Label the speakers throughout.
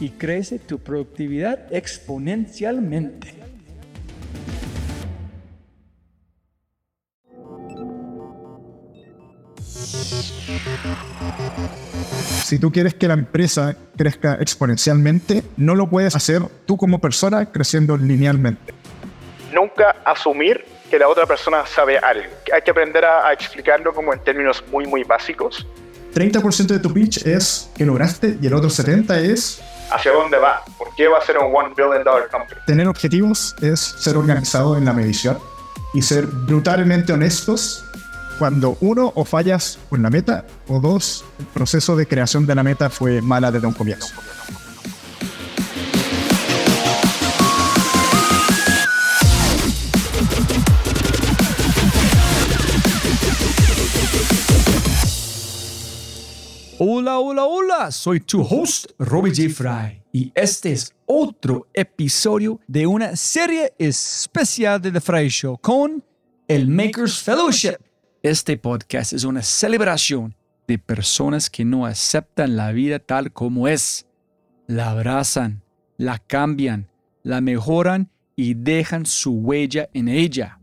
Speaker 1: y crece tu productividad exponencialmente.
Speaker 2: Si tú quieres que la empresa crezca exponencialmente, no lo puedes hacer tú como persona creciendo linealmente
Speaker 3: nunca asumir que la otra persona sabe algo. Hay que aprender a, explicarlo como en términos muy, muy básicos.
Speaker 2: 30% de tu pitch es que lograste y el otro 70% es...
Speaker 3: ¿Hacia dónde va? ¿Por qué va a ser un one billion dollar company?
Speaker 2: Tener objetivos es ser organizado en la medición y ser brutalmente honestos cuando uno o fallas con la meta o dos, el proceso de creación de la meta fue mala desde un comienzo.
Speaker 1: Hola, hola, soy tu host, Robbie J. Fry, y este es otro episodio de una serie especial de The Fry Show con el Makers Fellowship. Este podcast es una celebración de personas que no aceptan la vida tal como es. La abrazan, la cambian, la mejoran y dejan su huella en ella.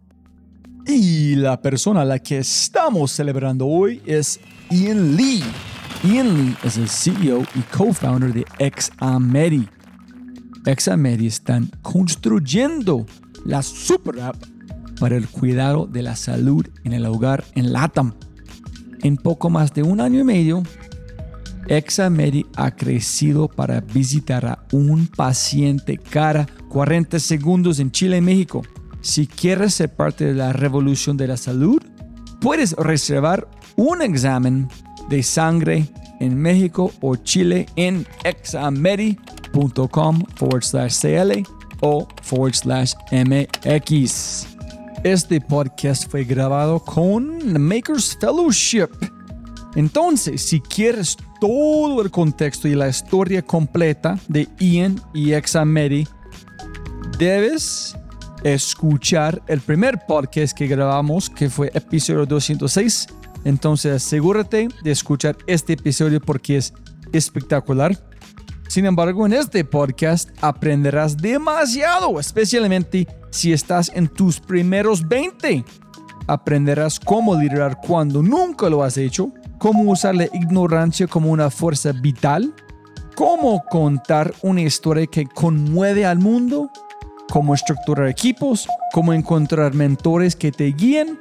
Speaker 1: Y la persona a la que estamos celebrando hoy es Ian Lee Ian Lee es el CEO y co-founder de Examedi. Examedi están construyendo la super app para el cuidado de la salud en el hogar en LATAM. En poco más de un año y medio, Examedi ha crecido para visitar a un paciente cada 40 segundos en Chile y México. Si quieres ser parte de la revolución de la salud, puedes reservar un examen de sangre en México o Chile en examedi.com forward slash CL o forward slash MX. Este podcast fue grabado con Makers Fellowship. Entonces, si quieres todo el contexto y la historia completa de Ian y Examedi, debes escuchar el primer podcast que grabamos, que fue episodio 206 entonces asegúrate de escuchar este episodio porque es espectacular. Sin embargo, en este podcast aprenderás demasiado, especialmente si estás en tus primeros 20. Aprenderás cómo liderar cuando nunca lo has hecho, cómo usar la ignorancia como una fuerza vital, cómo contar una historia que conmueve al mundo, cómo estructurar equipos, cómo encontrar mentores que te guíen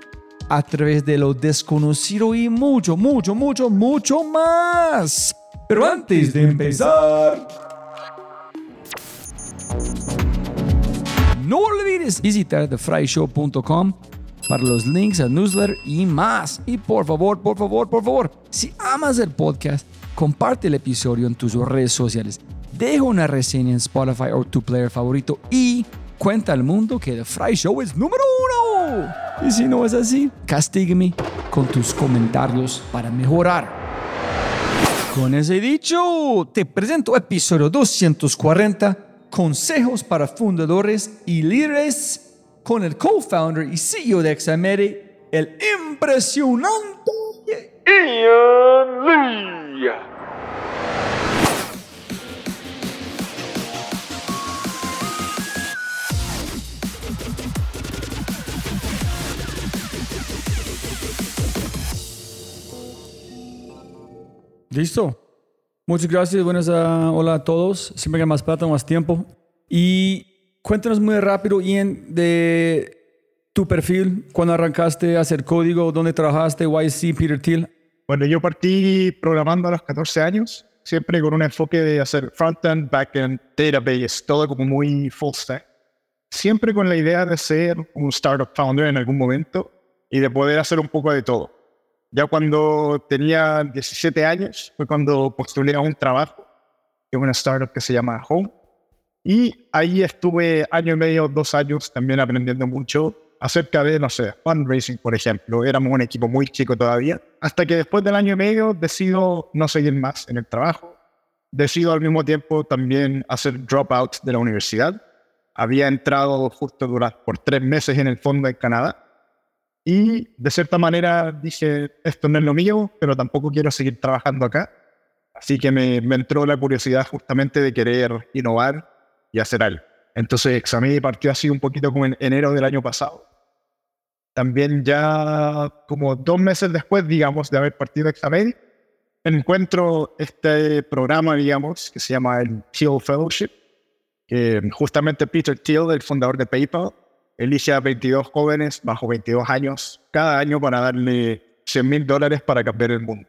Speaker 1: a través de lo desconocido y mucho, mucho, mucho, mucho más. Pero antes de empezar... No olvides visitar thefryshow.com para los links al newsletter y más. Y por favor, por favor, por favor, si amas el podcast, comparte el episodio en tus redes sociales. Deja una reseña en Spotify o tu player favorito y cuenta al mundo que The Fry Show es número uno. Y si no es así, castígame con tus comentarios para mejorar. Con ese dicho, te presento episodio 240, consejos para fundadores y líderes con el co-founder y CEO de XMR, el impresionante Ian Lee. Listo. Muchas gracias. Buenas uh, hola a todos. Siempre que más plata, más tiempo. Y cuéntanos muy rápido, Ian, de tu perfil, cuando arrancaste a hacer código, dónde trabajaste, YC, Peter Thiel.
Speaker 2: Bueno, yo partí programando a los 14 años, siempre con un enfoque de hacer frontend, backend, database, todo como muy full stack. Siempre con la idea de ser un startup founder en algún momento y de poder hacer un poco de todo. Ya cuando tenía 17 años fue cuando postulé a un trabajo en una startup que se llama Home. Y ahí estuve año y medio, dos años también aprendiendo mucho acerca de, no sé, fundraising, por ejemplo. Éramos un equipo muy chico todavía. Hasta que después del año y medio decido no seguir más en el trabajo. Decido al mismo tiempo también hacer dropout de la universidad. Había entrado justo durante, por tres meses en el fondo en Canadá y de cierta manera dije, esto no es lo mío, pero tampoco quiero seguir trabajando acá. Así que me, entró la curiosidad justamente de querer innovar y hacer algo. Entonces examiné partió así un poquito como en enero del año pasado. También ya como dos meses después, digamos, de haber partido Examen, encuentro este programa, digamos, que se llama el Thiel Fellowship, que justamente Peter Thiel, el fundador de PayPal, elige a 22 jóvenes bajo 22 años cada año para darle 100 mil dólares para cambiar el mundo.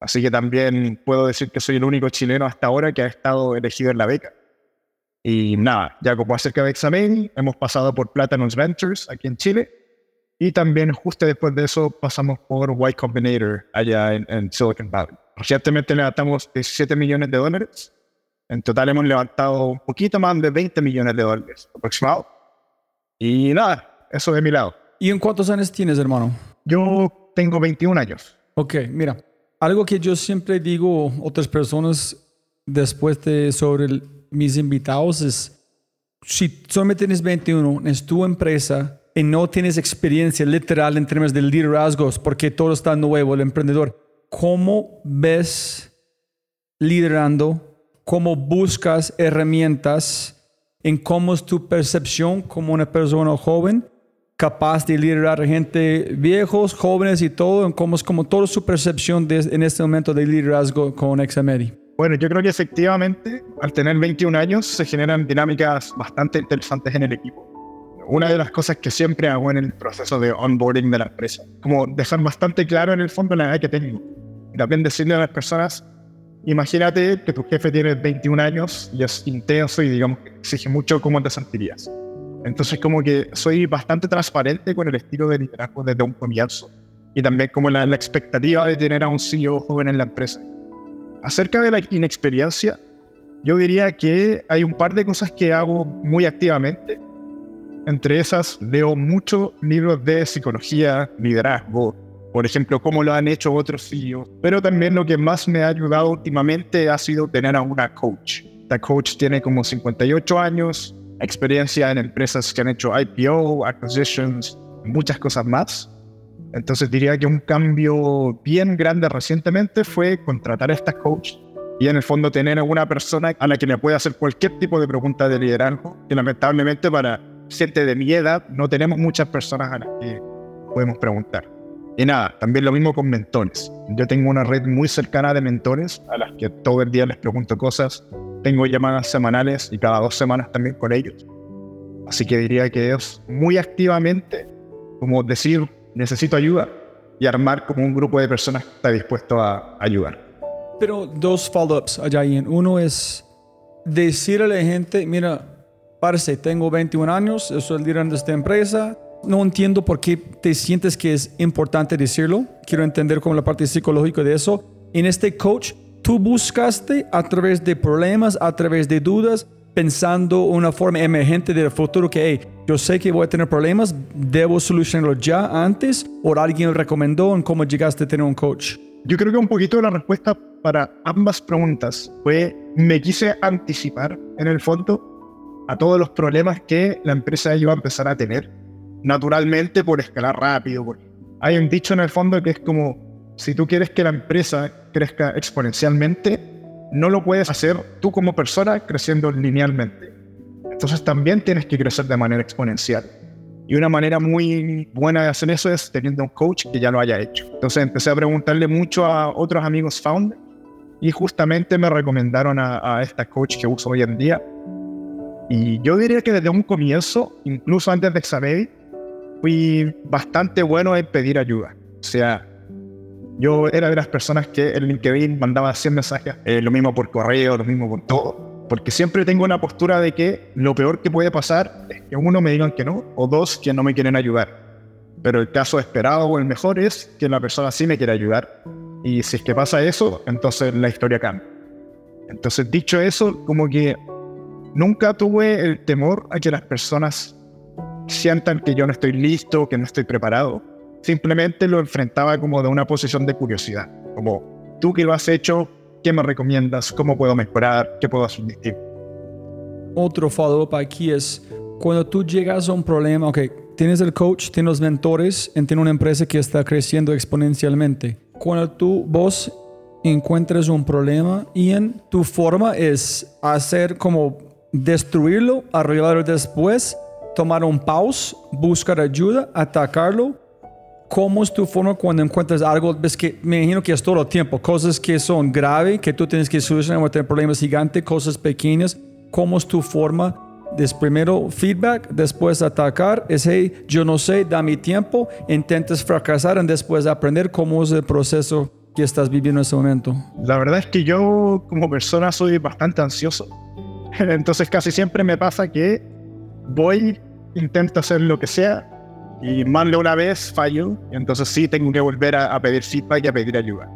Speaker 2: Así que también puedo decir que soy el único chileno hasta ahora que ha estado elegido en la beca. Y nada, ya como acerca de examen, hemos pasado por Platinum Ventures aquí en Chile. Y también justo después de eso pasamos por Y Combinator allá en, Silicon Valley. Recientemente levantamos 17 millones de dólares. En total hemos levantado un poquito más de 20 millones de dólares aproximado. Y nada, eso de mi lado.
Speaker 1: ¿Y en cuántos años tienes, hermano?
Speaker 2: Yo tengo 21 años.
Speaker 1: Ok, mira, algo que yo siempre digo a otras personas después de sobre mis invitados es, si solamente tienes 21, es tu empresa y no tienes experiencia literal en términos de liderazgos, porque todo está nuevo, el emprendedor, ¿cómo ves liderando? ¿Cómo buscas herramientas? En cómo es tu percepción como una persona joven, capaz de liderar gente viejos, jóvenes y todo, en cómo es como toda su percepción en este momento de liderazgo con Examedi.
Speaker 2: Bueno, yo creo que efectivamente, al tener 21 años, se generan dinámicas bastante interesantes en el equipo. Una de las cosas que siempre hago en el proceso de onboarding de la empresa, como dejar bastante claro en el fondo la edad que tengo. Y también decirle a las personas Imagínate que tu jefe tiene 21 años y es intenso y digamos exige mucho cómo te sentirías. Entonces como que soy bastante transparente con el estilo de liderazgo desde un comienzo y también como la, la expectativa de tener a un CEO joven en la empresa. Acerca de la inexperiencia, yo diría que hay un par de cosas que hago muy activamente. Entre esas, leo muchos libros de psicología, liderazgo, por ejemplo, cómo lo han hecho otros CEOs. Pero también lo que más me ha ayudado últimamente ha sido tener a una coach. Esta coach tiene como 58 años, experiencia en empresas que han hecho IPO, acquisitions, muchas cosas más. Entonces diría que un cambio bien grande recientemente fue contratar a esta coach y en el fondo tener a una persona a la que le pueda hacer cualquier tipo de pregunta de liderazgo, que lamentablemente para gente de mi edad no tenemos muchas personas a las que podemos preguntar. Y nada, también lo mismo con mentores. Yo tengo una red muy cercana de mentores a las que todo el día les pregunto cosas. Tengo llamadas semanales y cada dos semanas también con ellos. Así que diría que es muy activamente como decir, necesito ayuda y armar como un grupo de personas que está dispuesto a ayudar.
Speaker 1: Pero dos follow-ups allá. Uno es decirle a la gente, mira, parce, tengo 21 años, soy el líder de esta empresa, No entiendo por qué te sientes que es importante decirlo. Quiero entender como la parte psicológica de eso. En este coach, tú buscaste a través de problemas, a través de dudas, pensando una forma emergente del futuro que, hey, yo sé que voy a tener problemas, debo solucionarlo ya antes o alguien recomendó en cómo llegaste a tener un coach.
Speaker 2: Yo creo que un poquito la respuesta para ambas preguntas fue, me quise anticipar en el fondo a todos los problemas que la empresa iba a empezar a tener, naturalmente por escalar rápido. hay un dicho en el fondo que es como, si tú quieres que la empresa crezca exponencialmente, no lo puedes hacer tú como persona creciendo linealmente. Entonces también tienes que crecer de manera exponencial. Y una manera muy buena de hacer eso es teniendo un coach que ya lo haya hecho. Entonces empecé a preguntarle mucho a otros amigos founders y justamente me recomendaron a, esta coach que uso hoy en día. Y yo diría que desde un comienzo, incluso antes de Xavier, fui bastante bueno en pedir ayuda. O sea, yo era de las personas que en LinkedIn mandaba 100 mensajes, eh, lo mismo por correo, lo mismo por todo, porque siempre tengo una postura de que lo peor que puede pasar es que uno me digan que no, o dos, que no me quieren ayudar. Pero el caso esperado o el mejor es que la persona sí me quiere ayudar. Y si es que pasa eso, entonces la historia cambia. Entonces, dicho eso, como que nunca tuve el temor a que las personas sientan que yo no estoy listo, que no estoy preparado simplemente lo enfrentaba como de una posición de curiosidad, como tú que lo has hecho, ¿qué me recomiendas? ¿Cómo puedo mejorar? ¿Qué puedo hacer distinto?
Speaker 1: Otro follow-up aquí es, cuando tú llegas a un problema, ok, tienes el coach, tienes los mentores, tienes una empresa que está creciendo exponencialmente. Cuando tú, vos encuentres un problema en tu forma es hacer como destruirlo, arreglarlo después, tomar un pause, buscar ayuda, atacarlo ¿Cómo es tu forma cuando encuentras algo? Ves que me imagino que es todo el tiempo, cosas que son graves, que tú tienes que solucionar, tener problemas gigantes, cosas pequeñas. ¿Cómo es tu forma? de primero feedback, después atacar, es hey, yo no sé, da mi tiempo, intentes fracasar y después aprender cómo es el proceso que estás viviendo en ese momento.
Speaker 2: La verdad es que yo como persona soy bastante ansioso. Entonces casi siempre me pasa que voy, intento hacer lo que sea y más de una vez fallo, entonces sí tengo que volver a, pedir feedback y a pedir ayuda.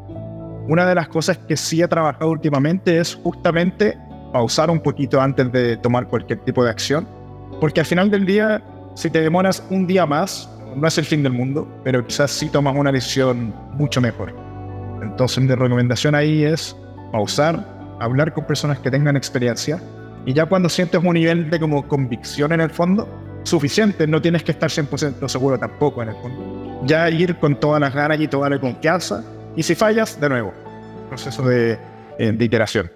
Speaker 2: Una de las cosas que sí he trabajado últimamente es justamente pausar un poquito antes de tomar cualquier tipo de acción, porque al final del día, si te demoras un día más, no es el fin del mundo, pero quizás sí tomas una decisión mucho mejor. Entonces mi recomendación ahí es pausar, hablar con personas que tengan experiencia, y ya cuando sientes un nivel de como convicción en el fondo, suficiente, no tienes que estar 100% seguro tampoco en el fondo. Ya ir con todas las ganas y toda la confianza, y si fallas, de nuevo, proceso de, eh, de iteración.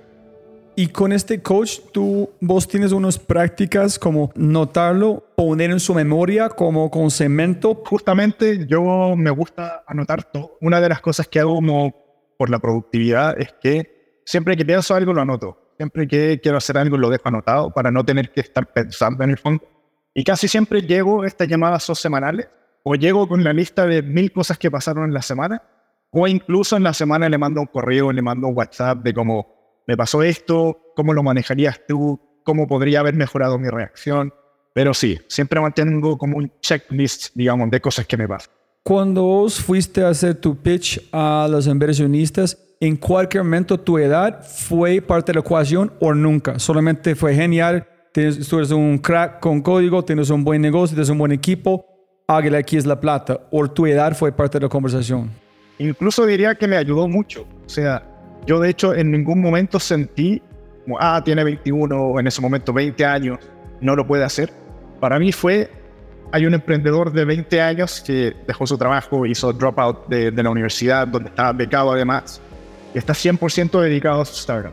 Speaker 1: Y con este coach, tú, vos tienes unas prácticas como notarlo, poner en su memoria como con cemento.
Speaker 2: Justamente yo me gusta anotar todo. Una de las cosas que hago como por la productividad es que siempre que pienso algo lo anoto. Siempre que quiero hacer algo lo dejo anotado para no tener que estar pensando en el fondo. Y casi siempre llego estas llamadas son semanales, o llego con la lista de mil cosas que pasaron en la semana, o incluso en la semana le mando un correo, le mando un WhatsApp de cómo me pasó esto, cómo lo manejarías tú, cómo podría haber mejorado mi reacción. Pero sí, siempre mantengo como un checklist, digamos, de cosas que me pasan.
Speaker 1: Cuando vos fuiste a hacer tu pitch a los inversionistas, ¿en cualquier momento tu edad fue parte de la ecuación o nunca? Solamente fue genial, tienes, tú eres un crack con código, tienes un buen negocio, tienes un buen equipo, hágale aquí es la plata. O tu edad fue parte de la conversación.
Speaker 2: Incluso diría que me ayudó mucho. O sea, yo de hecho en ningún momento sentí como, ah, tiene 21 o en ese momento 20 años, no lo puede hacer. Para mí fue, hay un emprendedor de 20 años que dejó su trabajo, hizo dropout de, de la universidad, donde estaba becado además, y está 100% dedicado a su startup.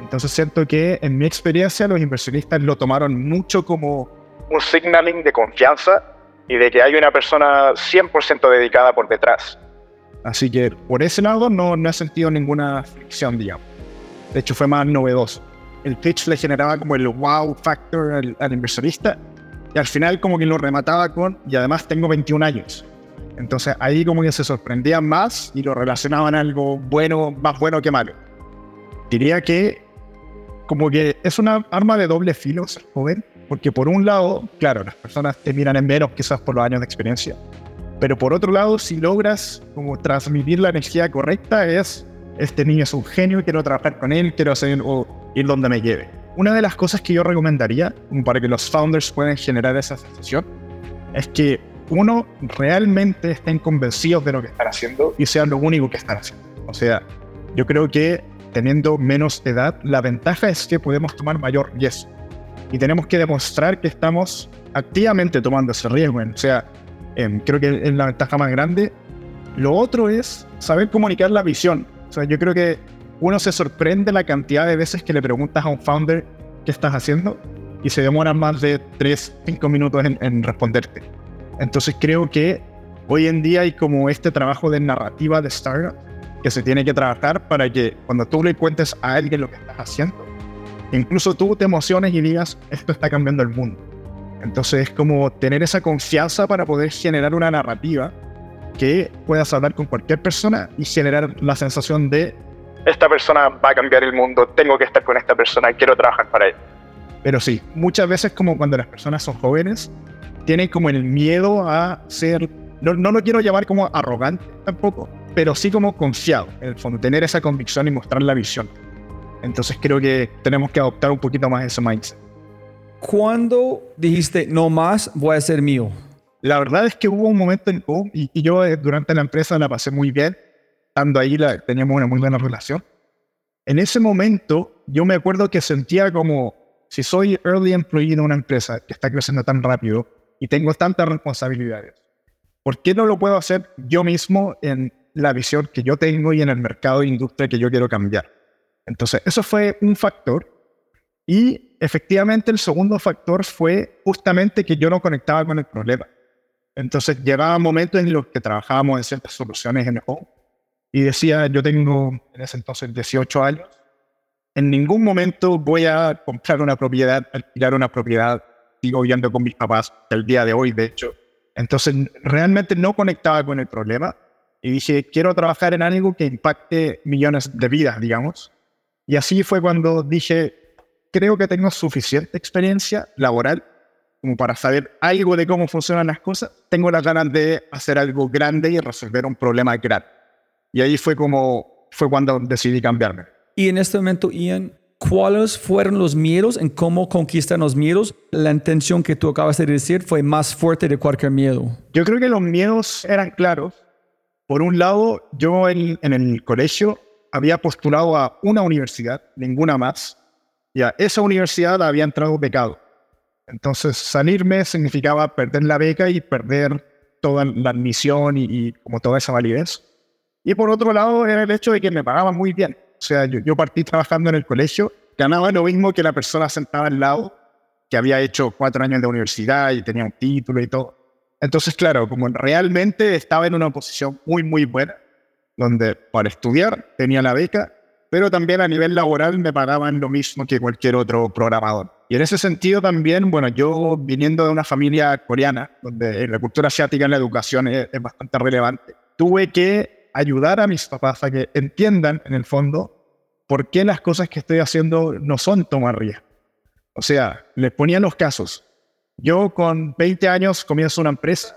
Speaker 2: Entonces siento que en mi experiencia los inversionistas lo tomaron mucho como
Speaker 3: un signaling de confianza y de que hay una persona 100% dedicada por detrás.
Speaker 2: Así que por ese lado no, no he sentido ninguna fricción, digamos. De hecho fue más novedoso. El pitch le generaba como el wow factor al, al inversionista y al final como que lo remataba con, y además tengo 21 años. Entonces ahí como que se sorprendían más y lo relacionaban algo bueno, más bueno que malo. Diría que como que es una arma de doble filo ser joven, porque por un lado, claro, las personas te miran en menos quizás por los años de experiencia, pero por otro lado, si logras como transmitir la energía correcta, es, este niño es un genio, quiero trabajar con él, quiero hacer o ir donde me lleve. Una de las cosas que yo recomendaría, para que los founders puedan generar esa sensación, es que uno realmente estén convencidos de lo que están haciendo y sea lo único que están haciendo. O sea, yo creo que teniendo menos edad, la ventaja es que podemos tomar mayor riesgo. Y tenemos que demostrar que estamos activamente tomando ese riesgo. O sea, em, creo que es la ventaja más grande. Lo otro es saber comunicar la visión. O sea, yo creo que uno se sorprende la cantidad de veces que le preguntas a un founder qué estás haciendo y se demoran más de 3, 5 minutos en, en responderte. Entonces creo que hoy en día hay como este trabajo de narrativa de startup que se tiene que trabajar para que cuando tú le cuentes a alguien lo que estás haciendo, incluso tú te emociones y digas, esto está cambiando el mundo. Entonces es como tener esa confianza para poder generar una narrativa que puedas hablar con cualquier persona y generar la sensación de,
Speaker 3: esta persona va a cambiar el mundo, tengo que estar con esta persona, quiero trabajar para él.
Speaker 2: Pero sí, muchas veces como cuando las personas son jóvenes, tienen como el miedo a ser, no, no lo quiero llamar como arrogante tampoco, pero sí como confiado, en el fondo, tener esa convicción y mostrar la visión. Entonces creo que tenemos que adoptar un poquito más ese mindset.
Speaker 1: ¿Cuándo dijiste, no más, voy a ser mío?
Speaker 2: La verdad es que hubo un momento en y, y yo eh, durante la empresa la pasé muy bien, estando ahí la, teníamos una muy buena relación. En ese momento yo me acuerdo que sentía como, si soy early employee de una empresa que está creciendo tan rápido y tengo tantas responsabilidades, ¿por qué no lo puedo hacer yo mismo en la visión que yo tengo y en el mercado de industria que yo quiero cambiar. Entonces, eso fue un factor. Y efectivamente el segundo factor fue justamente que yo no conectaba con el problema. Entonces, llegaba momentos en los que trabajábamos en ciertas soluciones en el home y decía, yo tengo en ese entonces 18 años, en ningún momento voy a comprar una propiedad, alquilar una propiedad, sigo viviendo con mis papás el día de hoy, de hecho. Entonces, realmente no conectaba con el problema y dije, quiero trabajar en algo que impacte millones de vidas, digamos. Y así fue cuando dije, creo que tengo suficiente experiencia laboral como para saber algo de cómo funcionan las cosas. Tengo las ganas de hacer algo grande y resolver un problema grande. Y ahí fue como, fue cuando decidí cambiarme.
Speaker 1: Y en este momento, Ian, ¿cuáles fueron los miedos en cómo conquistan los miedos? La intención que tú acabas de decir fue más fuerte de cualquier miedo.
Speaker 2: Yo creo que los miedos eran claros por un lado, yo en, el colegio había postulado a una universidad, ninguna más, y a esa universidad había entrado becado. Entonces, salirme significaba perder la beca y perder toda la admisión y, como toda esa validez. Y por otro lado, era el hecho de que me pagaban muy bien. O sea, yo, yo partí trabajando en el colegio, ganaba lo mismo que la persona sentada al lado, que había hecho cuatro años de universidad y tenía un título y todo. Entonces, claro, como realmente estaba en una posición muy, muy buena, donde para estudiar tenía la beca, pero también a nivel laboral me pagaban lo mismo que cualquier otro programador. Y en ese sentido también, bueno, yo viniendo de una familia coreana, donde la cultura asiática en la educación es, bastante relevante, tuve que ayudar a mis papás a que entiendan, en el fondo, por qué las cosas que estoy haciendo no son tomar riesgo. O sea, les ponía los casos. Yo con 20 años comienzo una empresa,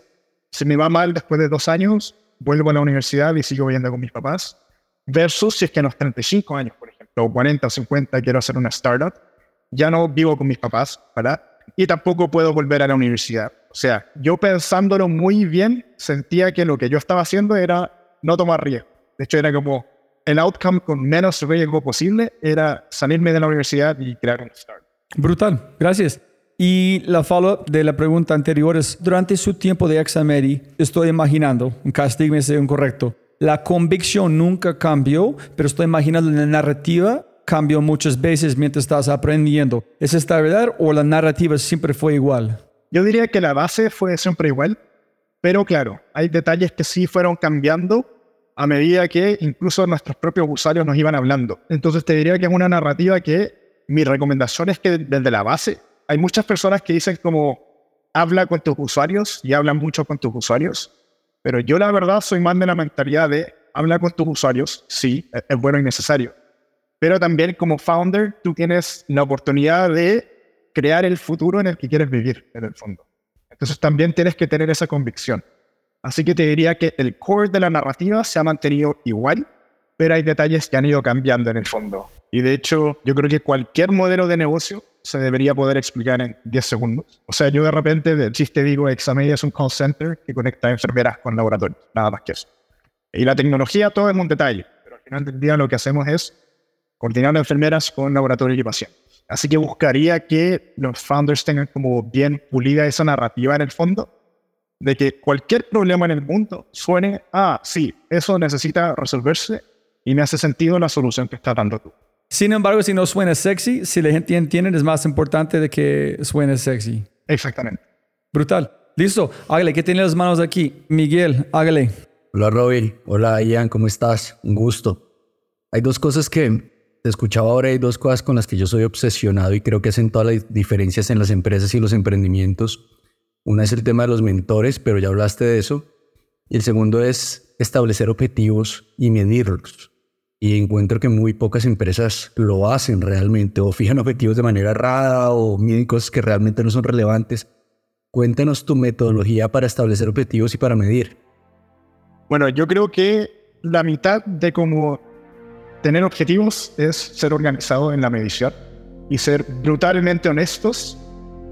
Speaker 2: se me va mal después de dos años, vuelvo a la universidad y sigo viviendo con mis papás, versus si es que a los 35 años, por ejemplo, o 40 o 50 quiero hacer una startup, ya no vivo con mis papás, ¿verdad? Y tampoco puedo volver a la universidad. O sea, yo pensándolo muy bien, sentía que lo que yo estaba haciendo era no tomar riesgo. De hecho, era como el outcome con menos riesgo posible, era salirme de la universidad y crear una startup.
Speaker 1: Brutal, gracias. Y la follow-up de la pregunta anterior es, durante su tiempo de Examedi, estoy imaginando, un castigo sea incorrecto, la convicción nunca cambió, pero estoy imaginando la narrativa cambió muchas veces mientras estás aprendiendo. ¿Es esta verdad o la narrativa siempre fue igual?
Speaker 2: Yo diría que la base fue siempre igual, pero claro, hay detalles que sí fueron cambiando a medida que incluso nuestros propios usuarios nos iban hablando. Entonces te diría que es una narrativa que mi recomendación es que desde la base hay muchas personas que dicen como habla con tus usuarios y hablan mucho con tus usuarios, pero yo la verdad soy más de la mentalidad de habla con tus usuarios, sí, e-, es bueno y necesario, pero también como founder tú tienes la oportunidad de crear el futuro en el que quieres vivir, en el fondo. Entonces también tienes que tener esa convicción. Así que te diría que el core de la narrativa se ha mantenido igual, pero hay detalles que han ido cambiando en el fondo. Y de hecho, yo creo que cualquier modelo de negocio se debería poder explicar en 10 segundos. O sea, yo de repente de chiste digo, Examedia es un call center que conecta enfermeras con laboratorios, nada más que eso. Y la tecnología todo es un detalle, pero al final del día lo que hacemos es coordinar enfermeras con laboratorios y pacientes. Así que buscaría que los founders tengan como bien pulida esa narrativa en el fondo, de que cualquier problema en el mundo suene, ah, sí, eso necesita resolverse y me hace sentido la solución que estás dando tú.
Speaker 1: Sin embargo, si no suena sexy, si la gente entiende, es más importante de que suene sexy.
Speaker 2: Exactamente.
Speaker 1: Brutal. Listo. Hágale, ¿qué tiene las manos aquí? Miguel, hágale.
Speaker 4: Hola Robin. Hola Ian, ¿cómo estás? Un gusto. Hay dos cosas que te escuchaba ahora, hay dos cosas con las que yo soy obsesionado y creo que hacen todas las diferencias en las empresas y los emprendimientos. Una es el tema de los mentores, pero ya hablaste de eso. Y el segundo es establecer objetivos y medirlos y encuentro que muy pocas empresas lo hacen realmente o fijan objetivos de manera errada o miden cosas que realmente no son relevantes. Cuéntanos tu metodología para establecer objetivos y para medir.
Speaker 2: Bueno, yo creo que la mitad de cómo tener objetivos es ser organizado en la medición y ser brutalmente honestos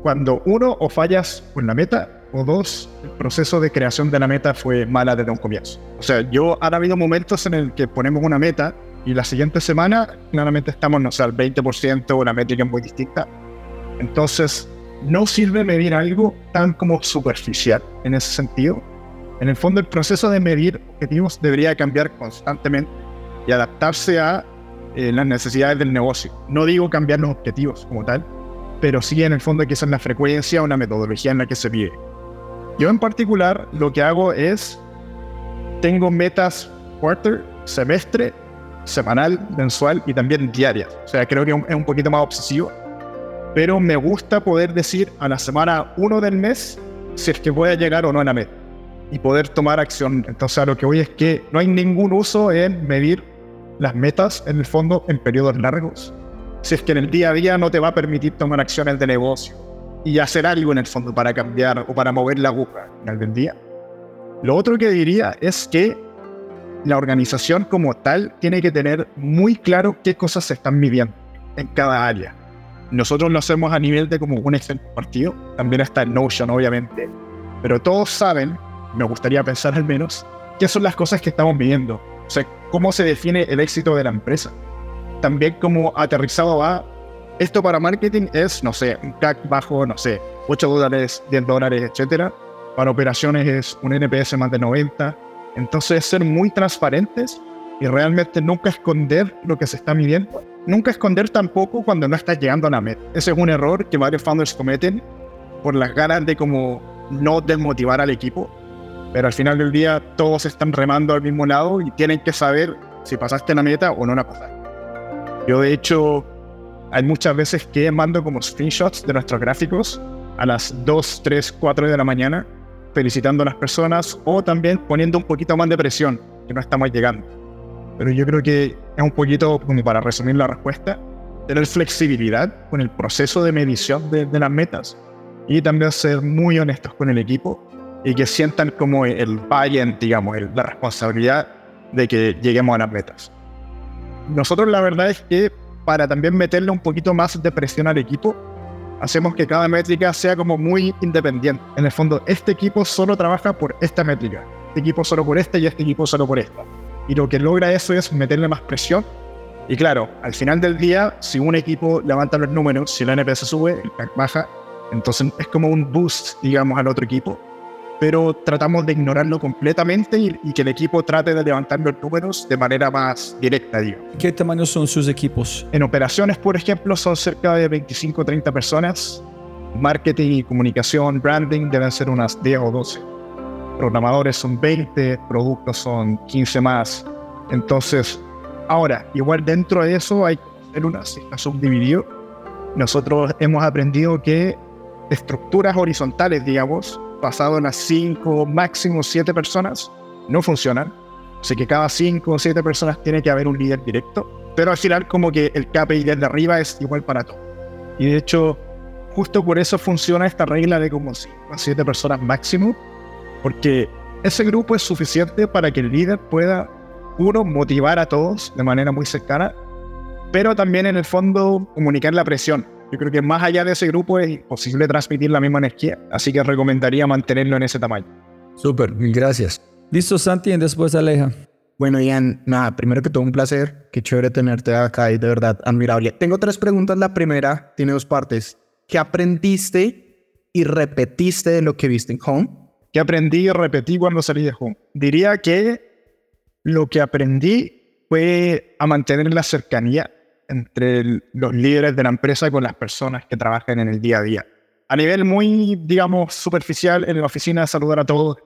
Speaker 2: cuando uno o fallas con la meta o dos, el proceso de creación de la meta fue mala desde un comienzo. O sea, yo han habido momentos en el que ponemos una meta y la siguiente semana claramente estamos, no sé, al 20% o una métrica muy distinta. Entonces, no sirve medir algo tan como superficial en ese sentido. En el fondo, el proceso de medir objetivos debería cambiar constantemente y adaptarse a eh, las necesidades del negocio. No digo cambiar los objetivos como tal, pero sí en el fondo que esa es la frecuencia o una metodología en la que se mide. Yo en particular lo que hago es, tengo metas quarter, semestre, semanal, mensual y también diaria. O sea, creo que es un poquito más obsesivo. Pero me gusta poder decir a la semana 1 del mes si es que voy a llegar o no a la meta y poder tomar acción. Entonces, a lo que voy es que no hay ningún uso en medir las metas en el fondo en periodos largos. Si es que en el día a día no te va a permitir tomar acciones de negocio y hacer algo en el fondo para cambiar o para mover la aguja al final del día. Lo otro que diría es que la organización como tal tiene que tener muy claro qué cosas se están midiendo en cada área. Nosotros lo hacemos a nivel de como un Excel partido, también está en Notion obviamente, pero todos saben, me gustaría pensar al menos, qué son las cosas que estamos midiendo, o sea, cómo se define el éxito de la empresa. También como aterrizado a esto para marketing es, no sé, un CAC bajo, no sé, 8 dólares, 10 dólares, etcétera. Para operaciones es un NPS más de 90. Entonces, ser muy transparentes y realmente nunca esconder lo que se está midiendo. Nunca esconder tampoco cuando no estás llegando a la meta. Ese es un error que varios founders cometen por las ganas de como no desmotivar al equipo. Pero al final del día todos están remando al mismo lado y tienen que saber si pasaste la meta o no la pasaste. Yo de hecho hay muchas veces que mando como screenshots de nuestros gráficos a las 2, 3, 4 de la mañana, felicitando a las personas o también poniendo un poquito más de presión, que no estamos llegando. Pero yo creo que es un poquito, como para resumir la respuesta, tener flexibilidad con el proceso de medición de, las metas y también ser muy honestos con el equipo y que sientan como el buy digamos, la responsabilidad de que lleguemos a las metas. Nosotros la verdad es que para también meterle un poquito más de presión al equipo, hacemos que cada métrica sea como muy independiente. En el fondo, este equipo solo trabaja por esta métrica, este equipo solo por esta y este equipo solo por esta. Y lo que logra eso es meterle más presión. Y claro, al final del día, si un equipo levanta los números, si la NPS sube, el baja, entonces es como un boost, digamos, al otro equipo pero tratamos de ignorarlo completamente y, que el equipo trate de levantar los números de manera más directa, digo.
Speaker 1: ¿Qué tamaño son sus equipos?
Speaker 2: En operaciones, por ejemplo, son cerca de 25 o 30 personas. Marketing y comunicación, branding deben ser unas 10 o 12. Programadores son 20, productos son 15 más. Entonces, ahora, igual dentro de eso hay células, está subdividido. Nosotros hemos aprendido que estructuras horizontales, digamos, basado en las 5, máximo 7 personas, no funcionan. Así que cada 5 o 7 personas tiene que haber un líder directo. Pero al final como que el KPI de arriba es igual para todos. Y de hecho, justo por eso funciona esta regla de como 5 a 7 personas máximo, porque ese grupo es suficiente para que el líder pueda, uno, motivar a todos de manera muy cercana, pero también en el fondo comunicar la presión. Yo creo que más allá de ese grupo es imposible transmitir la misma energía, así que recomendaría mantenerlo en ese tamaño.
Speaker 4: Súper, gracias.
Speaker 1: Listo, Santi, y después Aleja.
Speaker 5: Bueno, Ian, nada, primero que todo un placer. Qué chévere tenerte acá y de verdad admirable. Tengo tres preguntas. La primera tiene dos partes. ¿Qué aprendiste y repetiste de lo que viste en Home?
Speaker 2: ¿Qué aprendí y repetí cuando salí de Home? Diría que lo que aprendí fue a mantener la cercanía entre los líderes de la empresa con las personas que trabajan en el día a día. A nivel muy, digamos, superficial, en la oficina saludar a todos,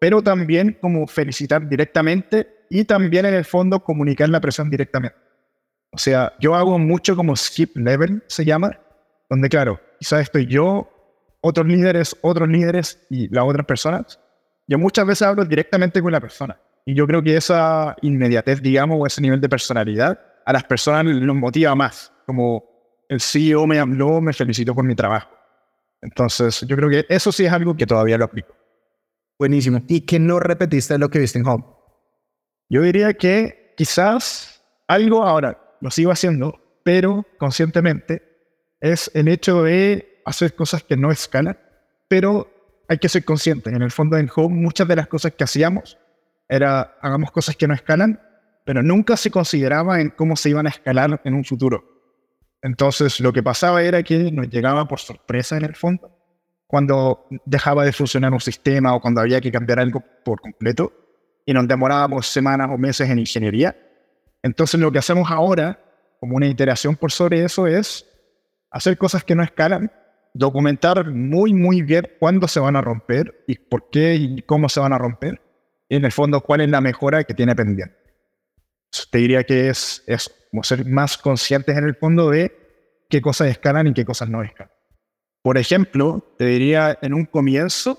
Speaker 2: pero también como felicitar directamente y también en el fondo comunicar la presión directamente. O sea, yo hago mucho como skip level, se llama, donde claro, quizás estoy yo, otros líderes, otros líderes y las otras personas. Yo muchas veces hablo directamente con la persona. Y yo creo que esa inmediatez, digamos, o ese nivel de personalidad, a las personas nos motiva más. Como el CEO me habló, me felicitó por mi trabajo. Entonces, yo creo que eso sí es algo que todavía lo aplico.
Speaker 5: Buenísimo. ¿Y qué no repetiste lo que viste en Home?
Speaker 2: Yo diría que quizás algo ahora lo sigo haciendo, pero conscientemente, es el hecho de hacer cosas que no escalan, pero hay que ser conscientes. En el fondo en Home, muchas de las cosas que hacíamos era hagamos cosas que no escalan, pero nunca se consideraba en cómo se iban a escalar en un futuro. Entonces, lo que pasaba era que nos llegaba por sorpresa en el fondo, cuando dejaba de funcionar un sistema o cuando había que cambiar algo por completo, y nos demorábamos semanas o meses en ingeniería. Entonces, lo que hacemos ahora, como una iteración por sobre eso, es hacer cosas que no escalan, documentar muy, muy bien cuándo se van a romper y por qué y cómo se van a romper, y en el fondo cuál es la mejora que tiene pendiente te diría que es, es como ser más conscientes en el fondo de qué cosas escalan y qué cosas no escalan. Por ejemplo, te diría en un comienzo,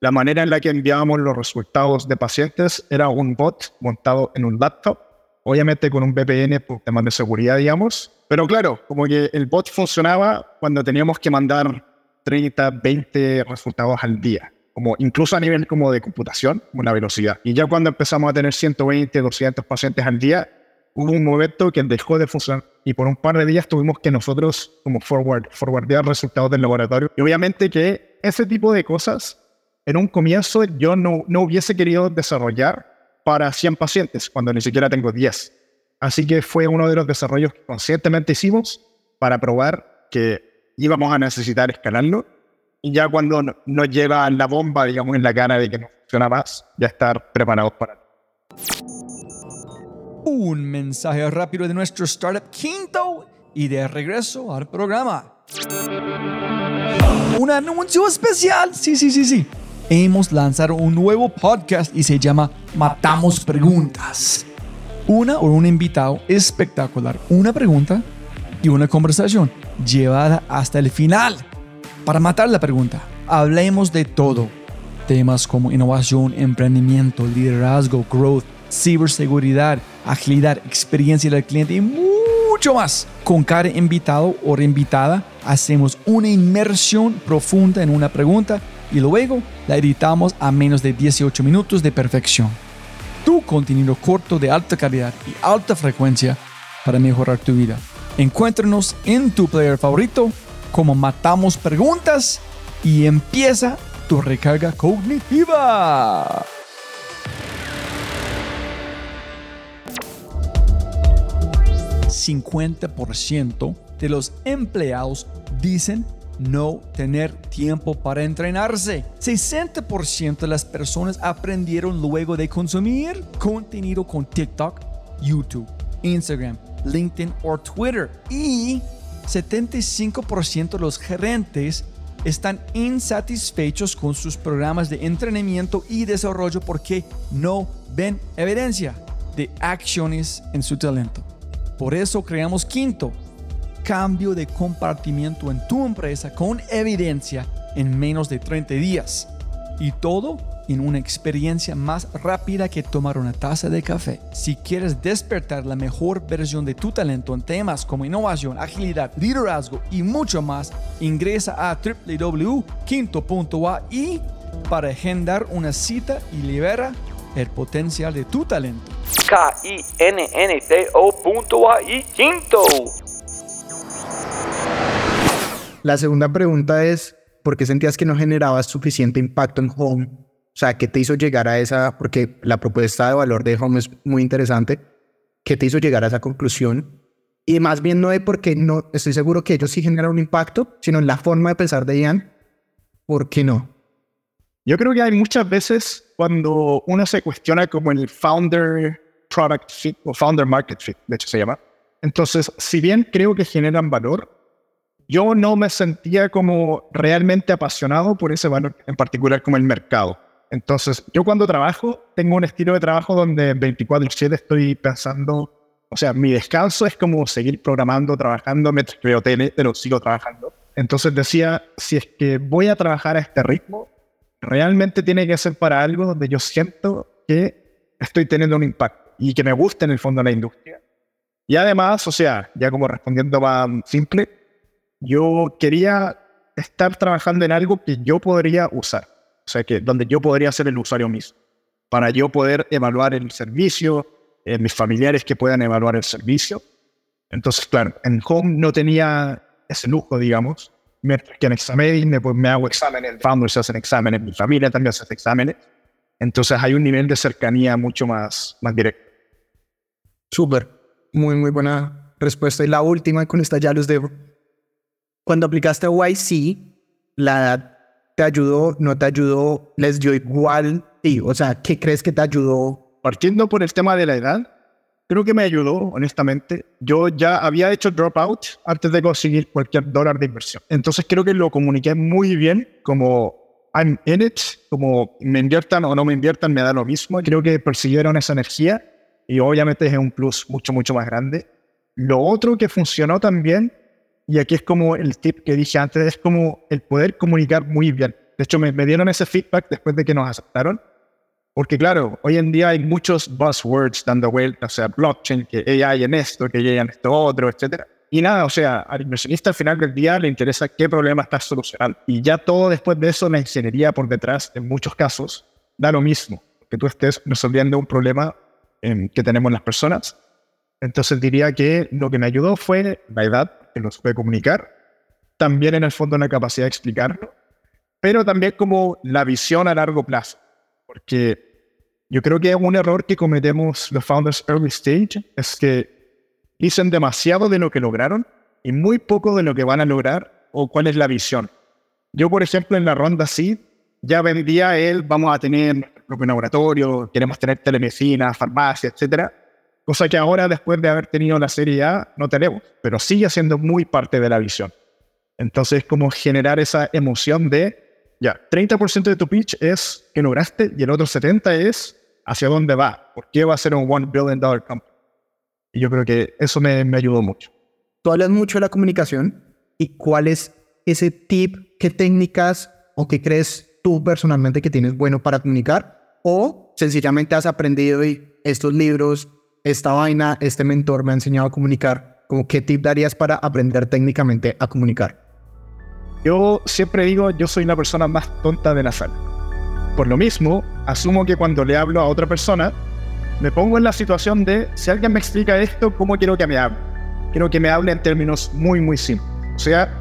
Speaker 2: la manera en la que enviábamos los resultados de pacientes era un bot montado en un laptop, obviamente con un VPN por temas de seguridad, digamos. Pero claro, como que el bot funcionaba cuando teníamos que mandar 30, 20 resultados al día como incluso a nivel como de computación, una velocidad. Y ya cuando empezamos a tener 120, 200 pacientes al día, hubo un momento que dejó de funcionar y por un par de días tuvimos que nosotros como forward, forwardear resultados del laboratorio. Y obviamente que ese tipo de cosas, en un comienzo yo no, no hubiese querido desarrollar para 100 pacientes, cuando ni siquiera tengo 10. Así que fue uno de los desarrollos que conscientemente hicimos para probar que íbamos a necesitar escalarlo y ya cuando nos lleva la bomba, digamos, en la cara de que no funciona más, ya estar preparados para.
Speaker 1: Un mensaje rápido de nuestro startup quinto y de regreso al programa. Un anuncio especial, sí, sí, sí, sí. Hemos lanzado un nuevo podcast y se llama Matamos Preguntas. Una o un invitado espectacular, una pregunta y una conversación llevada hasta el final para matar la pregunta, hablemos de todo. Temas como innovación, emprendimiento, liderazgo, growth, ciberseguridad, agilidad, experiencia del cliente y mucho más. Con cada invitado o reinvitada hacemos una inmersión profunda en una pregunta y luego la editamos a menos de 18 minutos de perfección. Tu contenido corto de alta calidad y alta frecuencia para mejorar tu vida. Encuéntranos en tu player favorito como matamos preguntas y empieza tu recarga cognitiva. ¿50% de los empleados dicen no tener tiempo para entrenarse. 60% de las personas aprendieron luego de consumir contenido con TikTok, YouTube, Instagram, LinkedIn o Twitter. Y 75% de los gerentes están insatisfechos con sus programas de entrenamiento y desarrollo porque no ven evidencia de acciones en su talento. Por eso creamos quinto, cambio de compartimiento en tu empresa con evidencia en menos de 30 días. Y todo en una experiencia más rápida que tomar una taza de café. Si quieres despertar la mejor versión de tu talento en temas como innovación, agilidad, liderazgo y mucho más, ingresa a www.quinto.ai para agendar una cita y libera el potencial de tu talento.
Speaker 6: K-I-N-N-T-O.ai Quinto.
Speaker 5: La segunda pregunta es, ¿por qué sentías que no generabas suficiente impacto en Home? O sea, ¿qué te hizo llegar a esa? Porque la propuesta de valor de Home es muy interesante. ¿Qué te hizo llegar a esa conclusión? Y más bien no es porque no, estoy seguro que ellos sí generan un impacto, sino en la forma de pensar de Ian. ¿Por qué no?
Speaker 2: Yo creo que hay muchas veces cuando uno se cuestiona como el founder product fit o founder market fit, de hecho se llama. Entonces, si bien creo que generan valor, yo no me sentía como realmente apasionado por ese valor, en particular como el mercado. Entonces, yo cuando trabajo, tengo un estilo de trabajo donde 24/7 estoy pensando, o sea, mi descanso es como seguir programando, trabajando, mientras veo tele, pero sigo trabajando. Entonces decía, si es que voy a trabajar a este ritmo, realmente tiene que ser para algo donde yo siento que estoy teniendo un impacto y que me guste en el fondo la industria. Y además, o sea, ya como respondiendo más simple, yo quería estar trabajando en algo que yo podría usar, o sea, que donde yo podría ser el usuario mismo, para yo poder evaluar el servicio, eh, mis familiares que puedan evaluar el servicio. Entonces, claro, en Home no tenía ese lujo, digamos, mientras que en Examen me, pues, me hago exámenes, el founder se hacen exámenes, mi familia también hace exámenes. Entonces hay un nivel de cercanía mucho más, más directo.
Speaker 5: Súper, muy, muy buena respuesta. Y la última, con esta ya los debo. Cuando aplicaste a YC, ¿la edad te ayudó, no te ayudó, les dio igual? Sí, o sea, ¿qué crees que te ayudó?
Speaker 2: Partiendo por el tema de la edad, creo que me ayudó, honestamente. Yo ya había hecho dropout antes de conseguir cualquier dólar de inversión. Entonces creo que lo comuniqué muy bien, como I'm in it, como me inviertan o no me inviertan, me da lo mismo. Creo que persiguieron esa energía y obviamente es un plus mucho, mucho más grande. Lo otro que funcionó también, y aquí es como el tip que dije antes, es como el poder comunicar muy bien. De hecho, me, me dieron ese feedback después de que nos aceptaron porque claro, hoy en día hay muchos buzzwords dando vueltas, o sea, blockchain, que AI en esto, que AI en esto otro, etc. Y nada, o sea, al inversionista al final del día le interesa qué problema estás solucionando. Y ya todo después de eso, la ingeniería por detrás, en muchos casos, da lo mismo, que tú estés resolviendo un problema eh, que tenemos las personas. Entonces diría que lo que me ayudó fue la edad, que nos puede comunicar, también en el fondo la capacidad de explicarlo, pero también como la visión a largo plazo. Porque yo creo que un error que cometemos los founders early stage es que dicen demasiado de lo que lograron y muy poco de lo que van a lograr o cuál es la visión. Yo, por ejemplo, en la ronda sí, ya vendía él, vamos a tener propio laboratorio, queremos tener telemedicina, farmacia, etcétera, cosa que ahora, después de haber tenido la serie A, no tenemos, pero sigue siendo muy parte de la visión. Entonces, como generar esa emoción de, ya, 30% de tu pitch es que lograste y el otro 70% es hacia dónde va, por qué va a ser un one billion dollar company. Y yo creo que eso me, me ayudó mucho.
Speaker 5: Tú hablas mucho de la comunicación y cuál es ese tip, qué técnicas o qué crees tú personalmente que tienes bueno para comunicar o sencillamente has aprendido y estos libros, esta vaina, este mentor me ha enseñado a comunicar. ¿Cómo qué tip darías para aprender técnicamente a comunicar?
Speaker 2: Yo siempre digo, yo soy la persona más tonta de la sala por lo mismo, asumo que cuando le hablo a otra persona, me pongo en la situación de, si alguien me explica esto, ¿cómo quiero que me hable? Quiero que me hable en términos muy, muy simples. O sea,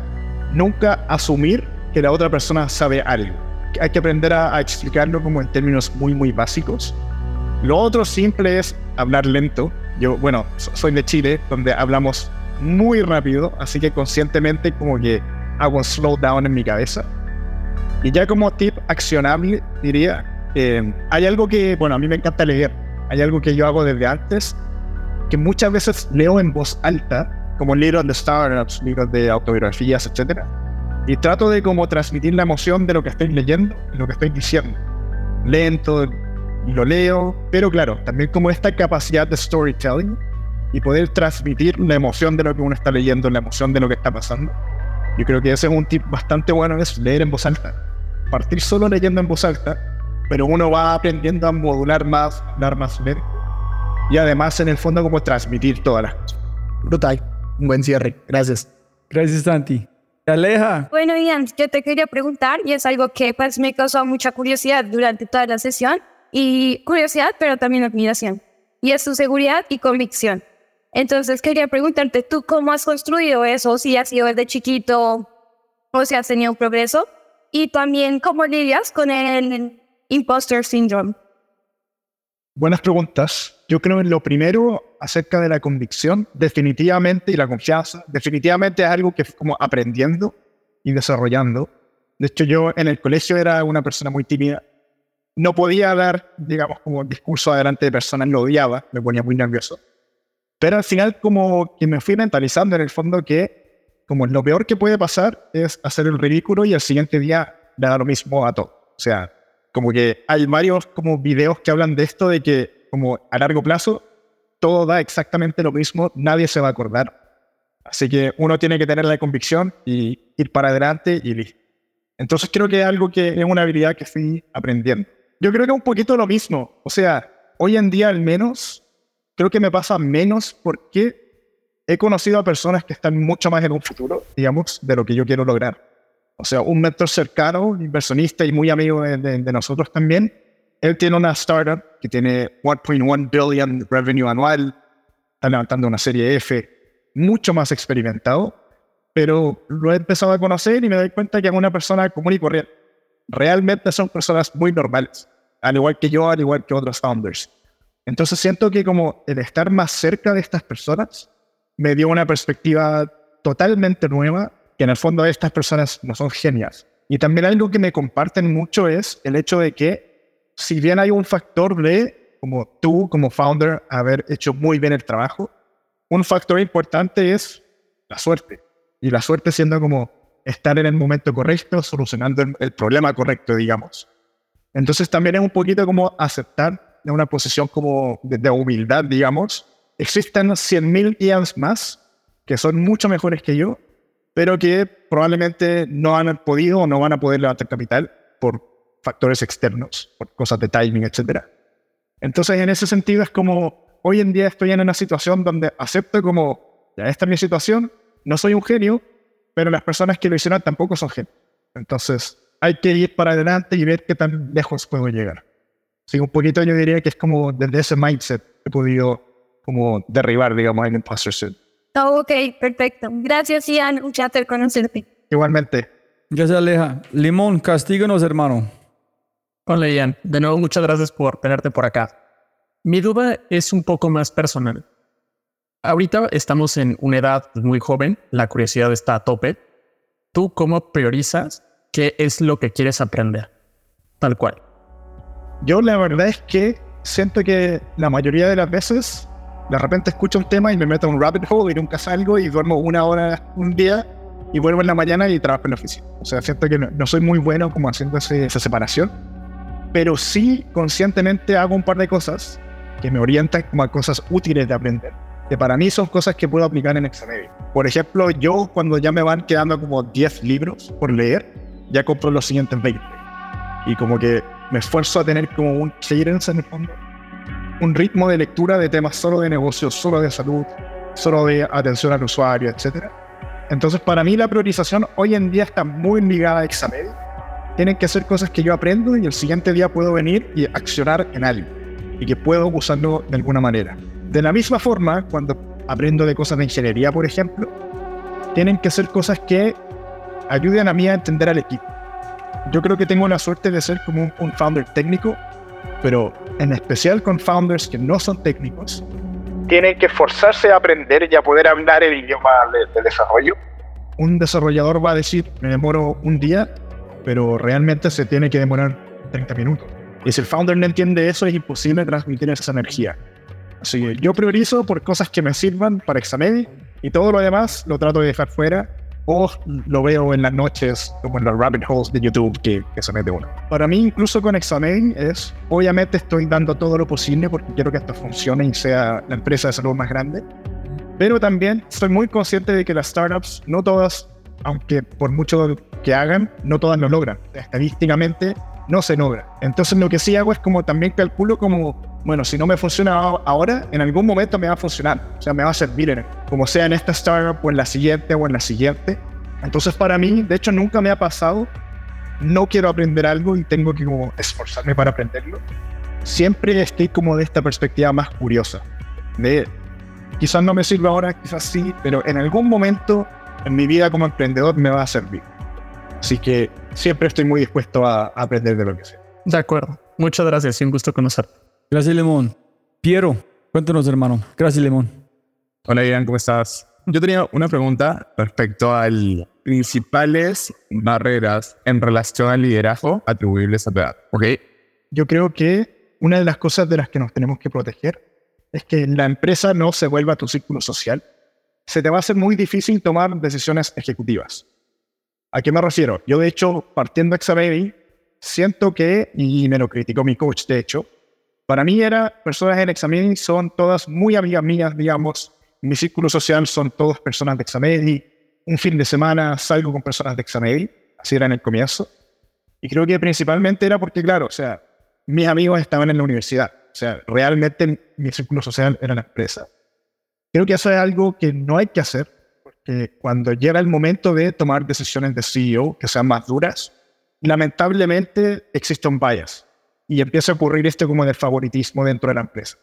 Speaker 2: nunca asumir que la otra persona sabe algo. Hay que aprender a, a explicarlo como en términos muy, muy básicos. Lo otro simple es hablar lento. Yo, bueno, soy de Chile, donde hablamos muy rápido, así que conscientemente como que hago un slow down en mi cabeza y ya como tip accionable, diría, eh, hay algo que, bueno, a mí me encanta leer. Hay algo que yo hago desde antes, que muchas veces leo en voz alta, como libros de startups, libros de autobiografías, etc. Y trato de como transmitir la emoción de lo que estoy leyendo lo que estoy diciendo. Lento, lo leo, pero claro, también como esta capacidad de storytelling y poder transmitir la emoción de lo que uno está leyendo, la emoción de lo que está pasando. Yo creo que ese es un tip bastante bueno, es leer en voz alta partir solo leyendo en voz alta pero uno va aprendiendo a modular más, dar más lento. Y además, en el fondo, como transmitir todas las cosas.
Speaker 5: Brutal. Un buen cierre. Gracias.
Speaker 1: Gracias, Santi. Aleja.
Speaker 7: Bueno, Ian, yo te quería preguntar, y es algo que pues me causó mucha curiosidad durante toda la sesión, y curiosidad, pero también admiración, y es tu seguridad y convicción. Entonces quería preguntarte, ¿tú cómo has construido eso? Si has sido desde chiquito o si has tenido un progreso, y también cómo lidias con el imposter syndrome.
Speaker 2: Buenas preguntas. Yo creo en lo primero acerca de la convicción, definitivamente, y la confianza, definitivamente es algo que fue como aprendiendo y desarrollando. De hecho, yo en el colegio era una persona muy tímida. No podía dar, digamos, como discurso adelante de personas, lo odiaba, me ponía muy nervioso. Pero al final como que me fui mentalizando en el fondo que como lo peor que puede pasar es hacer el ridículo y al siguiente día le da lo mismo a todo. O sea, como que hay varios como videos que hablan de esto, de que como a largo plazo todo da exactamente lo mismo, nadie se va a acordar. Así que uno tiene que tener la convicción y ir para adelante y listo. Entonces creo que es algo que es una habilidad que estoy aprendiendo. Yo creo que es un poquito lo mismo. O sea, hoy en día al menos, creo que me pasa menos porque he conocido a personas que están mucho más en un futuro, digamos, de lo que yo quiero lograr. O sea, un mentor cercano, inversionista y muy amigo de, de nosotros también, él tiene una startup que tiene 1.1 billion revenue anual, está levantando una serie F, mucho más experimentado, pero lo he empezado a conocer y me doy cuenta que es una persona común y corriente. Realmente son personas muy normales, al igual que yo, al igual que otros founders. Entonces siento que como el estar más cerca de estas personas me dio una perspectiva totalmente nueva, que en el fondo estas personas no son genias. Y también algo que me comparten mucho es el hecho de que si bien hay un factor de, como tú, como founder, haber hecho muy bien el trabajo, un factor importante es la suerte. Y la suerte siendo como estar en el momento correcto, solucionando el, problema correcto, digamos. Entonces también es un poquito como aceptar de una posición como de, humildad, digamos. Existen 100.000 IANs más que son mucho mejores que yo, pero que probablemente no han podido o no van a poder levantar capital por factores externos, por cosas de timing, etc. Entonces, en ese sentido, es como hoy en día estoy en una situación donde acepto como, ya esta es mi situación, no soy un genio, pero las personas que lo hicieron tampoco son genios. Entonces, hay que ir para adelante y ver qué tan lejos puedo llegar. Sí, un poquito yo diría que es como desde ese mindset he podido como derribar, digamos, el imposter syndrome.
Speaker 7: Oh, ok, perfecto. Gracias, Ian. Un placer conocerte.
Speaker 2: Igualmente.
Speaker 1: Gracias, Aleja. Limón, castíganos, hermano.
Speaker 8: Hola Ian, de nuevo muchas gracias por tenerte por acá. Mi duda es un poco más personal. Ahorita estamos en una edad muy joven, la curiosidad está a tope. ¿Tú cómo priorizas qué es lo que quieres aprender? Tal cual.
Speaker 2: Yo la verdad es que siento que la mayoría de las veces de repente escucho un tema y me meto en un rabbit hole y nunca salgo y duermo una hora un día y vuelvo en la mañana y trabajo en la oficina. O sea, siento que no, soy muy bueno como haciendo esa separación pero sí conscientemente hago un par de cosas que me orientan como a cosas útiles de aprender, que para mí son cosas que puedo aplicar en Examedia. Por ejemplo, yo cuando ya me van quedando como 10 libros por leer, ya compro los siguientes 20. Y como que me esfuerzo a tener como un cadence en el fondo, un ritmo de lectura de temas solo de negocios, solo de salud, solo de atención al usuario, etc. Entonces, para mí la priorización hoy en día está muy ligada a Examedia tienen que hacer cosas que yo aprendo y el siguiente día puedo venir y accionar en algo y que puedo usarlo de alguna manera. De la misma forma, cuando aprendo de cosas de ingeniería, por ejemplo, tienen que ser cosas que ayuden a mí a entender al equipo. Yo creo que tengo la suerte de ser como un, founder técnico, pero en especial con founders que no son técnicos.
Speaker 3: Tienen que esforzarse a aprender y a poder hablar el idioma de, de desarrollo.
Speaker 2: Un desarrollador va a decir, me demoro un día pero realmente se tiene que demorar 30 minutos. Y si el founder no entiende eso, es imposible transmitir esa energía. Así que yo priorizo por cosas que me sirvan para Examedi y todo lo demás lo trato de dejar fuera o lo veo en las noches como en los rabbit holes de YouTube que, que se mete uno. Para mí, incluso con Examedi, es, obviamente estoy dando todo lo posible porque quiero que esto funcione y sea la empresa de salud más grande, pero también soy muy consciente de que las startups, no todas, aunque por mucho que hagan, no todas lo logran. Estadísticamente, no se logra. Entonces lo que sí hago es como también calculo como, bueno, si no me funciona ahora, en algún momento me va a funcionar, o sea, me va a servir, como sea en esta startup o en la siguiente o en la siguiente. Entonces para mí, de hecho, nunca me ha pasado, no quiero aprender algo y tengo que esforzarme para aprenderlo. Siempre estoy como de esta perspectiva más curiosa, de quizás no me sirva ahora, quizás sí, pero en algún momento en mi vida como emprendedor me va a servir. Así que siempre estoy muy dispuesto a, aprender de lo que sea.
Speaker 8: De acuerdo. Muchas gracias y un gusto conocer.
Speaker 1: Gracias, Lemón. Piero, cuéntanos, hermano. Gracias, Lemón.
Speaker 9: Hola, Ian, ¿cómo estás? Yo tenía una pregunta respecto a las principales barreras en relación al liderazgo atribuibles a tu edad. ¿Ok?
Speaker 2: Yo creo que una de las cosas de las que nos tenemos que proteger es que la empresa no se vuelva tu círculo social. Se te va a hacer muy difícil tomar decisiones ejecutivas. ¿A qué me refiero? Yo, de hecho, partiendo de Exababy, siento que, y me lo criticó mi coach, de hecho, para mí era, personas en Exababy son todas muy amigas mías, digamos, mi círculo social son todas personas de Exababy, un fin de semana salgo con personas de Exababy, así era en el comienzo, y creo que principalmente era porque, claro, o sea, mis amigos estaban en la universidad, o sea, realmente mi círculo social era la empresa. Creo que eso es algo que no hay que hacer, cuando llega el momento de tomar decisiones de CEO que sean más duras, lamentablemente existe un bias y empieza a ocurrir este como de favoritismo dentro de la empresa.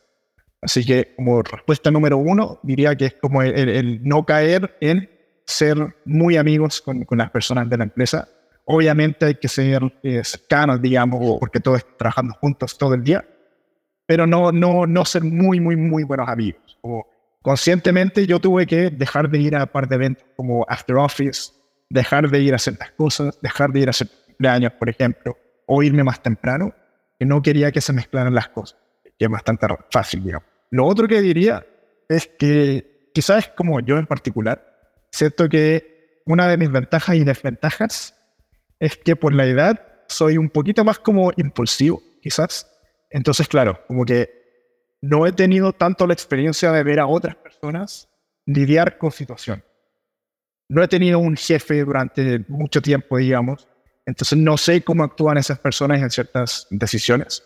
Speaker 2: Así que como respuesta número uno, diría que es como el, no caer en ser muy amigos con, con, las personas de la empresa. Obviamente hay que ser eh, cercanos, digamos, porque todos trabajando juntos todo el día, pero no, no, no ser muy, muy, muy buenos amigos. Conscientemente yo tuve que dejar de ir a par de eventos como After Office, dejar de ir a ciertas cosas, dejar de ir a hacer cumpleaños, por ejemplo, o irme más temprano, que no quería que se mezclaran las cosas, que es bastante fácil, digamos. Lo otro que diría es que quizás como yo en particular, siento que una de mis ventajas y desventajas es que por la edad soy un poquito más como impulsivo, quizás. Entonces, claro, como que no he tenido tanto la experiencia de ver a otras personas lidiar con situación. No he tenido un jefe durante mucho tiempo, digamos, entonces no sé cómo actúan esas personas en ciertas decisiones.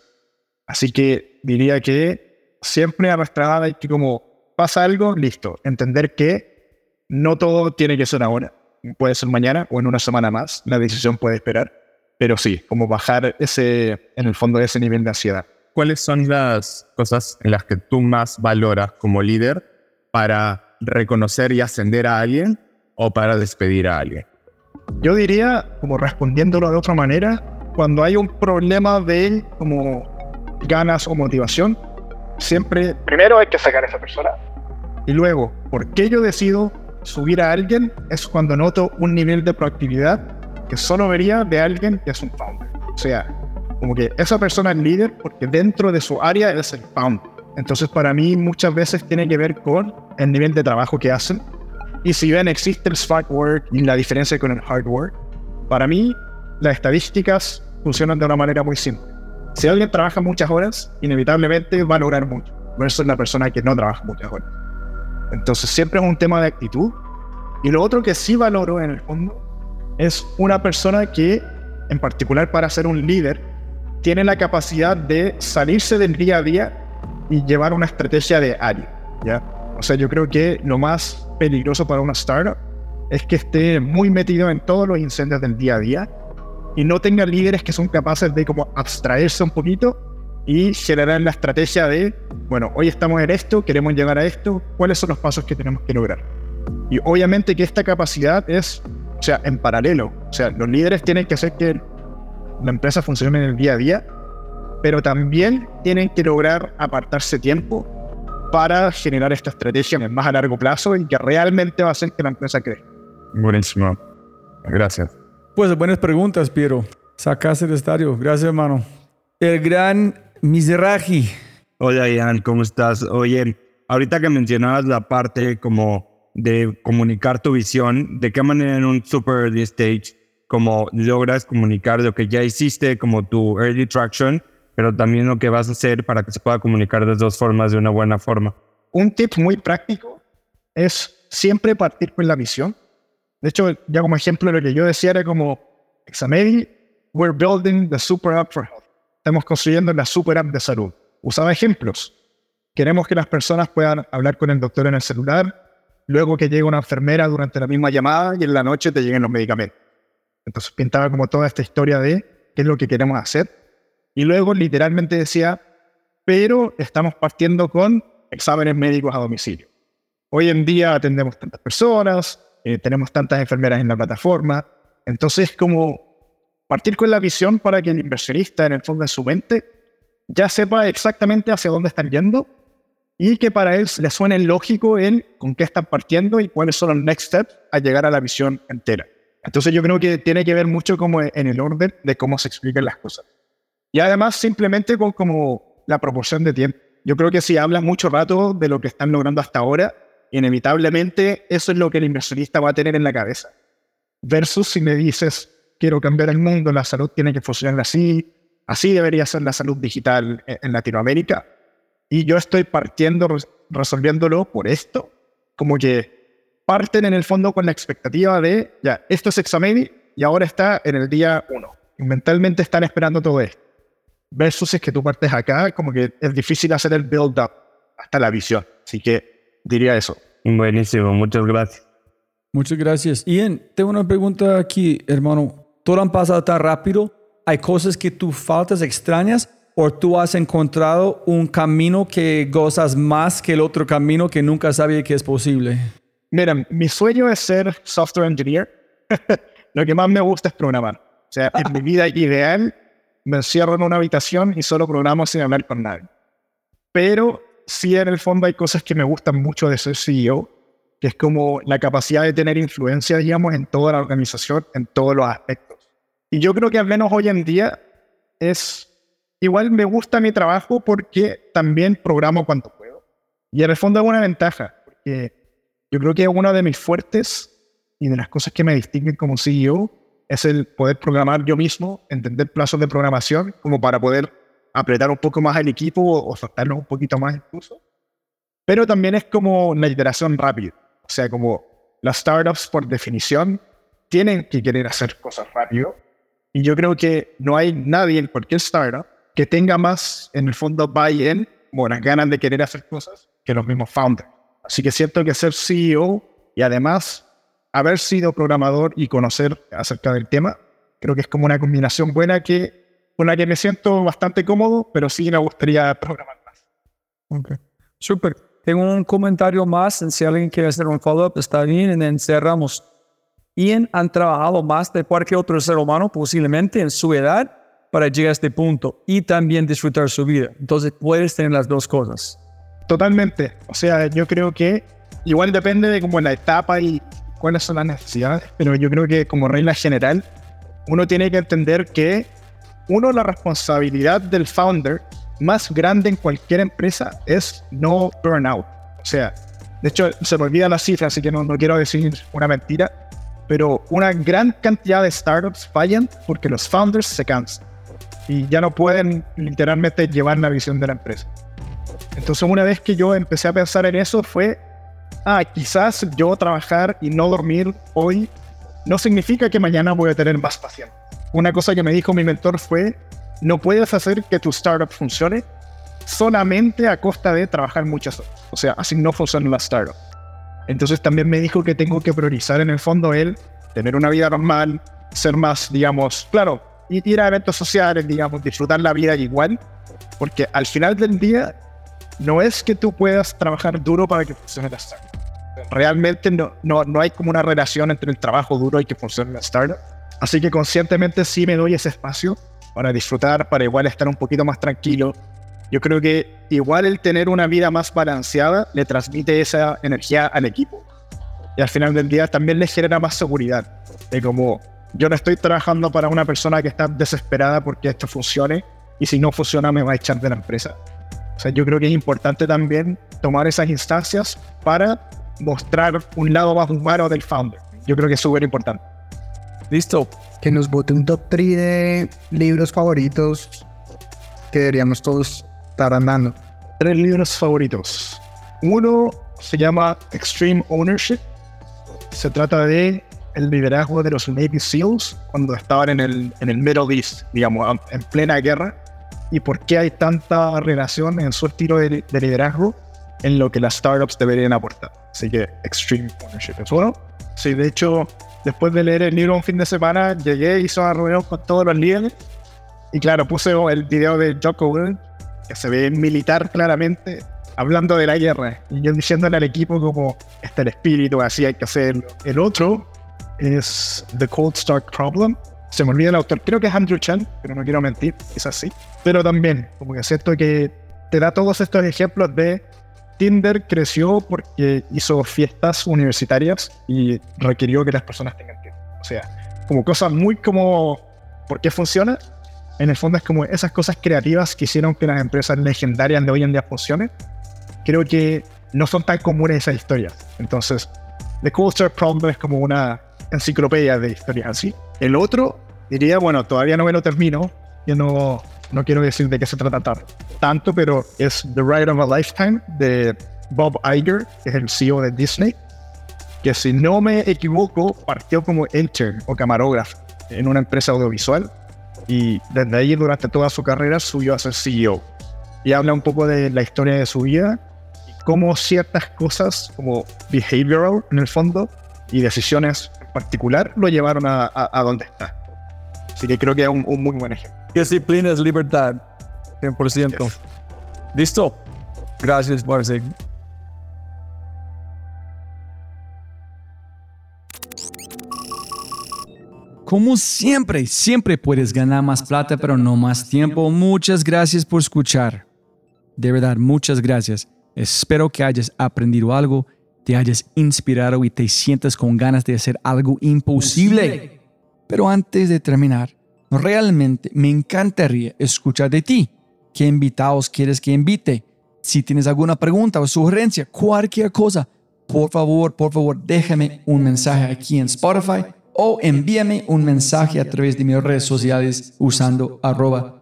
Speaker 2: Así que diría que siempre a nuestra edad hay que como pasa algo, listo, entender que no todo tiene que ser ahora, puede ser mañana o en una semana más, la decisión puede esperar, pero sí, como bajar ese, en el fondo, ese nivel de ansiedad.
Speaker 9: ¿Cuáles son las cosas en las que tú más valoras como líder para reconocer y ascender a alguien o para despedir a alguien?
Speaker 2: Yo diría, como respondiéndolo de otra manera, cuando hay un problema de como ganas o motivación, siempre primero hay que sacar a esa persona. Y luego, ¿por qué yo decido subir a alguien? Es cuando noto un nivel de proactividad que solo vería de alguien que es un founder. O sea, como que esa persona es líder porque dentro de su área es el pound. Entonces para mí muchas veces tiene que ver con el nivel de trabajo que hacen. Y si bien existe el smart work y la diferencia con el hard work, para mí las estadísticas funcionan de una manera muy simple. Si alguien trabaja muchas horas, inevitablemente va a lograr mucho, versus la persona que no trabaja muchas horas. Entonces siempre es un tema de actitud. Y lo otro que sí valoro en el fondo es una persona que, en particular para ser un líder, tiene la capacidad de salirse del día a día y llevar una estrategia de área. ¿ya? O sea, yo creo que lo más peligroso para una startup es que esté muy metido en todos los incendios del día a día y no tenga líderes que son capaces de como abstraerse un poquito y generar la estrategia de, bueno, hoy estamos en esto, queremos llegar a esto, cuáles son los pasos que tenemos que lograr. Y obviamente que esta capacidad es, o sea, en paralelo. O sea, los líderes tienen que hacer que la empresa funcione en el día a día, pero también tienen que lograr apartarse tiempo para generar esta estrategia más a largo plazo y que realmente va a hacer que la empresa crezca.
Speaker 9: Buenísimo. Gracias.
Speaker 1: Pues buenas preguntas, Piero. Sacaste el estadio. Gracias, hermano. El gran Mizrahi.
Speaker 10: Hola, Ian, ¿cómo estás? Oye, ahorita que mencionabas la parte como de comunicar tu visión, ¿de qué manera en un super early stage como logras comunicar lo que ya hiciste, como tu early traction, pero también lo que vas a hacer para que se pueda comunicar de dos formas de una buena forma.
Speaker 2: Un tip muy práctico es siempre partir con la misión. De hecho, ya como ejemplo, lo que yo decía era como Examedi we're building the super app for health. Estamos construyendo la super app de salud. Usaba ejemplos. Queremos que las personas puedan hablar con el doctor en el celular, luego que llegue una enfermera durante la misma llamada y en la noche te lleguen los medicamentos. Entonces pintaba como toda esta historia de qué es lo que queremos hacer. Y luego literalmente decía, pero estamos partiendo con exámenes médicos a domicilio. Hoy en día atendemos tantas personas, eh, tenemos tantas enfermeras en la plataforma. Entonces, como partir con la visión para que el inversionista en el fondo de su mente ya sepa exactamente hacia dónde están yendo y que para él le suene lógico el con qué están partiendo y cuáles son los next steps a llegar a la visión entera. Entonces yo creo que tiene que ver mucho como en el orden de cómo se explican las cosas. Y además simplemente con como la proporción de tiempo. Yo creo que si hablas mucho rato de lo que están logrando hasta ahora, inevitablemente eso es lo que el inversionista va a tener en la cabeza. Versus si le dices, quiero cambiar el mundo, la salud tiene que funcionar así, así debería ser la salud digital en Latinoamérica. Y yo estoy partiendo, resolviéndolo por esto, como que parten en el fondo con la expectativa de, ya, esto es examen y ahora está en el día uno. Y mentalmente están esperando todo esto. Versus es que tú partes acá, como que es difícil hacer el build-up hasta la visión. Así que diría eso.
Speaker 10: Buenísimo, muchas gracias.
Speaker 1: Muchas gracias. Ian, tengo una pregunta aquí, hermano. Todo han pasado tan rápido. ¿Hay cosas que tú faltas extrañas o tú has encontrado un camino que gozas más que el otro camino que nunca sabía que es posible?
Speaker 2: Mira, mi sueño es ser software engineer. Lo que más me gusta es programar. O sea, en mi vida ideal me encierro en una habitación y solo programo sin hablar con nadie. Pero sí en el fondo hay cosas que me gustan mucho de ser CEO, que es como la capacidad de tener influencia, digamos, en toda la organización, en todos los aspectos. Y yo creo que al menos hoy en día es, igual me gusta mi trabajo porque también programo cuanto puedo. Y en el fondo es una ventaja, porque yo creo que uno de mis fuertes y de las cosas que me distinguen como CEO es el poder programar yo mismo, entender plazos de programación, como para poder apretar un poco más al equipo o, soltarlo un poquito más incluso. Pero también es como la iteración rápida. O sea, como las startups por definición tienen que querer hacer cosas rápido. Y yo creo que no hay nadie en cualquier startup que tenga más, en el fondo, buy-in, buenas ganas de querer hacer cosas, que los mismos founders. Así que siento que ser CEO y además haber sido programador y conocer acerca del tema, creo que es como una combinación buena que, con la que me siento bastante cómodo, pero sí me gustaría programar más.
Speaker 1: Ok, súper. Tengo un comentario más, si alguien quiere hacer un follow-up, está bien, y encerramos. Ian han trabajado más de cualquier otro ser humano posiblemente en su edad para llegar a este punto y también disfrutar su vida. Entonces puedes tener las dos cosas.
Speaker 2: Totalmente. O sea, yo creo que igual depende de como la etapa y cuáles son las necesidades, pero yo creo que como regla general, uno tiene que entender que uno, la responsabilidad del founder más grande en cualquier empresa es no burnout. O sea, de hecho, se me olvida la cifra, así que no, no quiero decir una mentira, pero una gran cantidad de startups fallan porque los founders se cansan y ya no pueden literalmente llevar la visión de la empresa. Entonces, una vez que yo empecé a pensar en eso, fue ah, quizás yo trabajar y no dormir hoy no significa que mañana voy a tener más pacientes. Una cosa que me dijo mi mentor fue, no puedes hacer que tu startup funcione solamente a costa de trabajar muchas horas. O sea, así no funciona la startup. Entonces también me dijo que tengo que priorizar en el fondo él, tener una vida normal, ser más, digamos, claro, ir a eventos sociales, digamos, disfrutar la vida igual, porque al final del día no es que tú puedas trabajar duro para que funcione la startup realmente no, no, no hay como una relación entre el trabajo duro y que funcione la startup. Así que conscientemente sí me doy ese espacio para disfrutar, para igual estar un poquito más tranquilo. Yo creo que igual el tener una vida más balanceada le transmite esa energía al equipo. Y al final del día también le genera más seguridad. De como yo no estoy trabajando para una persona que está desesperada porque esto funcione y si no funciona me va a echar de la empresa. O sea, yo creo que es importante también tomar esas instancias para mostrar un lado más humano del founder. Yo creo que es súper importante.
Speaker 5: Listo. Que nos vote un top 3 de libros favoritos que deberíamos todos estar andando.
Speaker 2: Tres libros favoritos. Uno se llama Extreme Ownership. Se trata de el liderazgo de los Navy SEALs cuando estaban en el, en el Middle East, digamos, en plena guerra, y por qué hay tanta relación en su estilo de, de liderazgo en lo que las startups deberían aportar. Así que Extreme Ownership es bueno. Sí, de hecho, después de leer el libro un fin de semana, llegué, hice una reunión con todos los líderes y claro, puse el video de Jocko que se ve militar claramente, hablando de la guerra y yo diciéndole al equipo como está el espíritu, así hay que hacerlo. El otro es The Cold Start Problem. Se me olvida el autor, creo que es Andrew Chan, pero no quiero mentir, es así. Pero también, como que siento que te da todos estos ejemplos de Tinder creció porque hizo fiestas universitarias y requirió que las personas tengan tiempo. O sea, como cosas muy como ¿por qué funciona? En el fondo es como esas cosas creativas que hicieron que las empresas legendarias de hoy en día funcionen. Creo que no son tan comunes esas historias. Entonces, The Culture Problem es como una enciclopedia de historias así. El otro, diría, bueno, todavía no me lo termino. Yo no, no quiero decir de qué se trata tanto, pero es The Ride of a Lifetime de Bob Iger, que es el CEO de Disney, que si no me equivoco, partió como intern o camarógrafo en una empresa audiovisual y desde ahí durante toda su carrera subió a ser CEO. Y habla un poco de la historia de su vida cómo ciertas cosas como behavioral en el fondo y decisiones en particular lo llevaron a, a, donde está. Así que creo que es un, un muy buen ejemplo.
Speaker 1: Disciplina es libertad. 100%. ¿Listo? Gracias, Marcel. Como siempre, siempre puedes ganar más plata, pero no más tiempo. Muchas gracias por escuchar. De verdad, muchas gracias. Espero que hayas aprendido algo, te hayas inspirado y te sientas con ganas de hacer algo imposible. Pero antes de terminar, realmente me encantaría escuchar de ti. ¿Qué invitados quieres que invite? Si tienes alguna pregunta o sugerencia, cualquier cosa, por favor, por favor, déjame un mensaje aquí en Spotify o envíame un mensaje a través de mis redes sociales usando arroba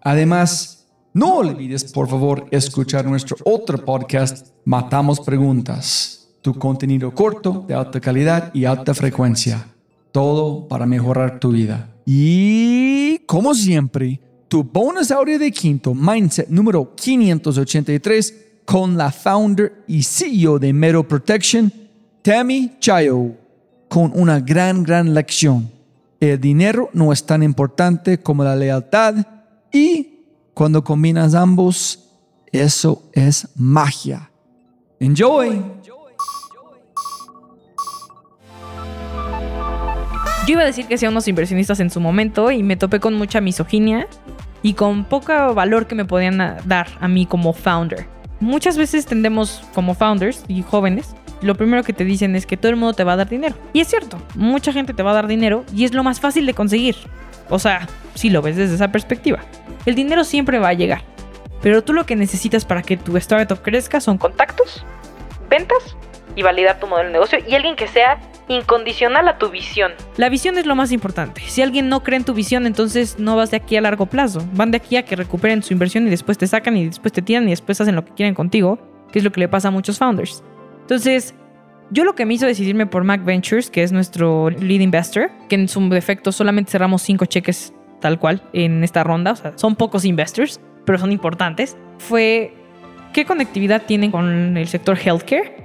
Speaker 1: Además, no olvides, por favor, escuchar nuestro otro podcast, Matamos Preguntas, tu contenido corto, de alta calidad y alta frecuencia. Todo para mejorar tu vida. Y, como siempre, tu bonus audio de quinto, Mindset número 583, con la founder y CEO de Mero Protection, Tammy Chayo, con una gran, gran lección. El dinero no es tan importante como la lealtad y cuando combinas ambos, eso es magia. Enjoy.
Speaker 11: Yo iba a decir que sean unos inversionistas en su momento y me topé con mucha misoginia y con poco valor que me podían dar a mí como founder. Muchas veces tendemos como founders y jóvenes, lo primero que te dicen es que todo el mundo te va a dar dinero. Y es cierto, mucha gente te va a dar dinero y es lo más fácil de conseguir. O sea, si lo ves desde esa perspectiva. El dinero siempre va a llegar. Pero tú lo que necesitas para que tu startup crezca son contactos, ventas y validar tu modelo de negocio y alguien que sea incondicional a tu visión. La visión es lo más importante. Si alguien no cree en tu visión, entonces no vas de aquí a largo plazo. Van de aquí a que recuperen su inversión y después te sacan y después te tiran y después hacen lo que quieren contigo, que es lo que le pasa a muchos founders. Entonces, yo lo que me hizo decidirme por Mac Ventures, que es nuestro lead investor, que en su defecto solamente cerramos cinco cheques tal cual en esta ronda, o sea, son pocos investors, pero son importantes, fue qué conectividad tienen con el sector healthcare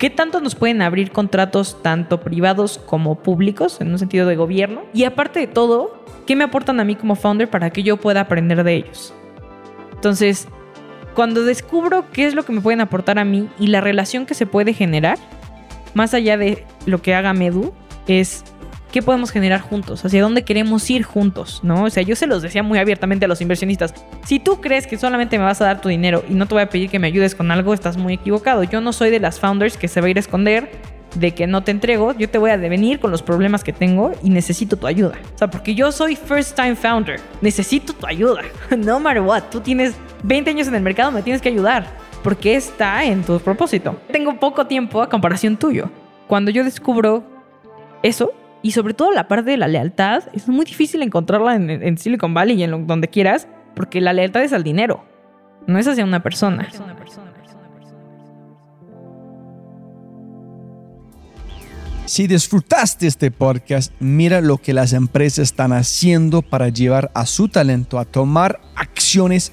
Speaker 11: ¿Qué tanto nos pueden abrir contratos tanto privados como públicos, en un sentido de gobierno? Y aparte de todo, ¿qué me aportan a mí como founder para que yo pueda aprender de ellos? Entonces, cuando descubro qué es lo que me pueden aportar a mí y la relación que se puede generar, más allá de lo que haga Medu, es qué podemos generar juntos, hacia dónde queremos ir juntos, ¿no? O sea, yo se los decía muy abiertamente a los inversionistas, si tú crees que solamente me vas a dar tu dinero y no te voy a pedir que me ayudes con algo, estás muy equivocado. Yo no soy de las founders que se va a ir a esconder de que no te entrego, yo te voy a devenir con los problemas que tengo y necesito tu ayuda. O sea, porque yo soy first time founder, necesito tu ayuda. No matter what, tú tienes 20 años en el mercado, me tienes que ayudar, porque está en tu propósito. Tengo poco tiempo a comparación tuyo. Cuando yo descubro eso, y sobre todo la parte de la lealtad, es muy difícil encontrarla en, Silicon Valley y en donde quieras, porque la lealtad es al dinero, no es hacia una persona.
Speaker 1: Si disfrutaste este podcast, mira lo que las empresas están haciendo para llevar a su talento a tomar acciones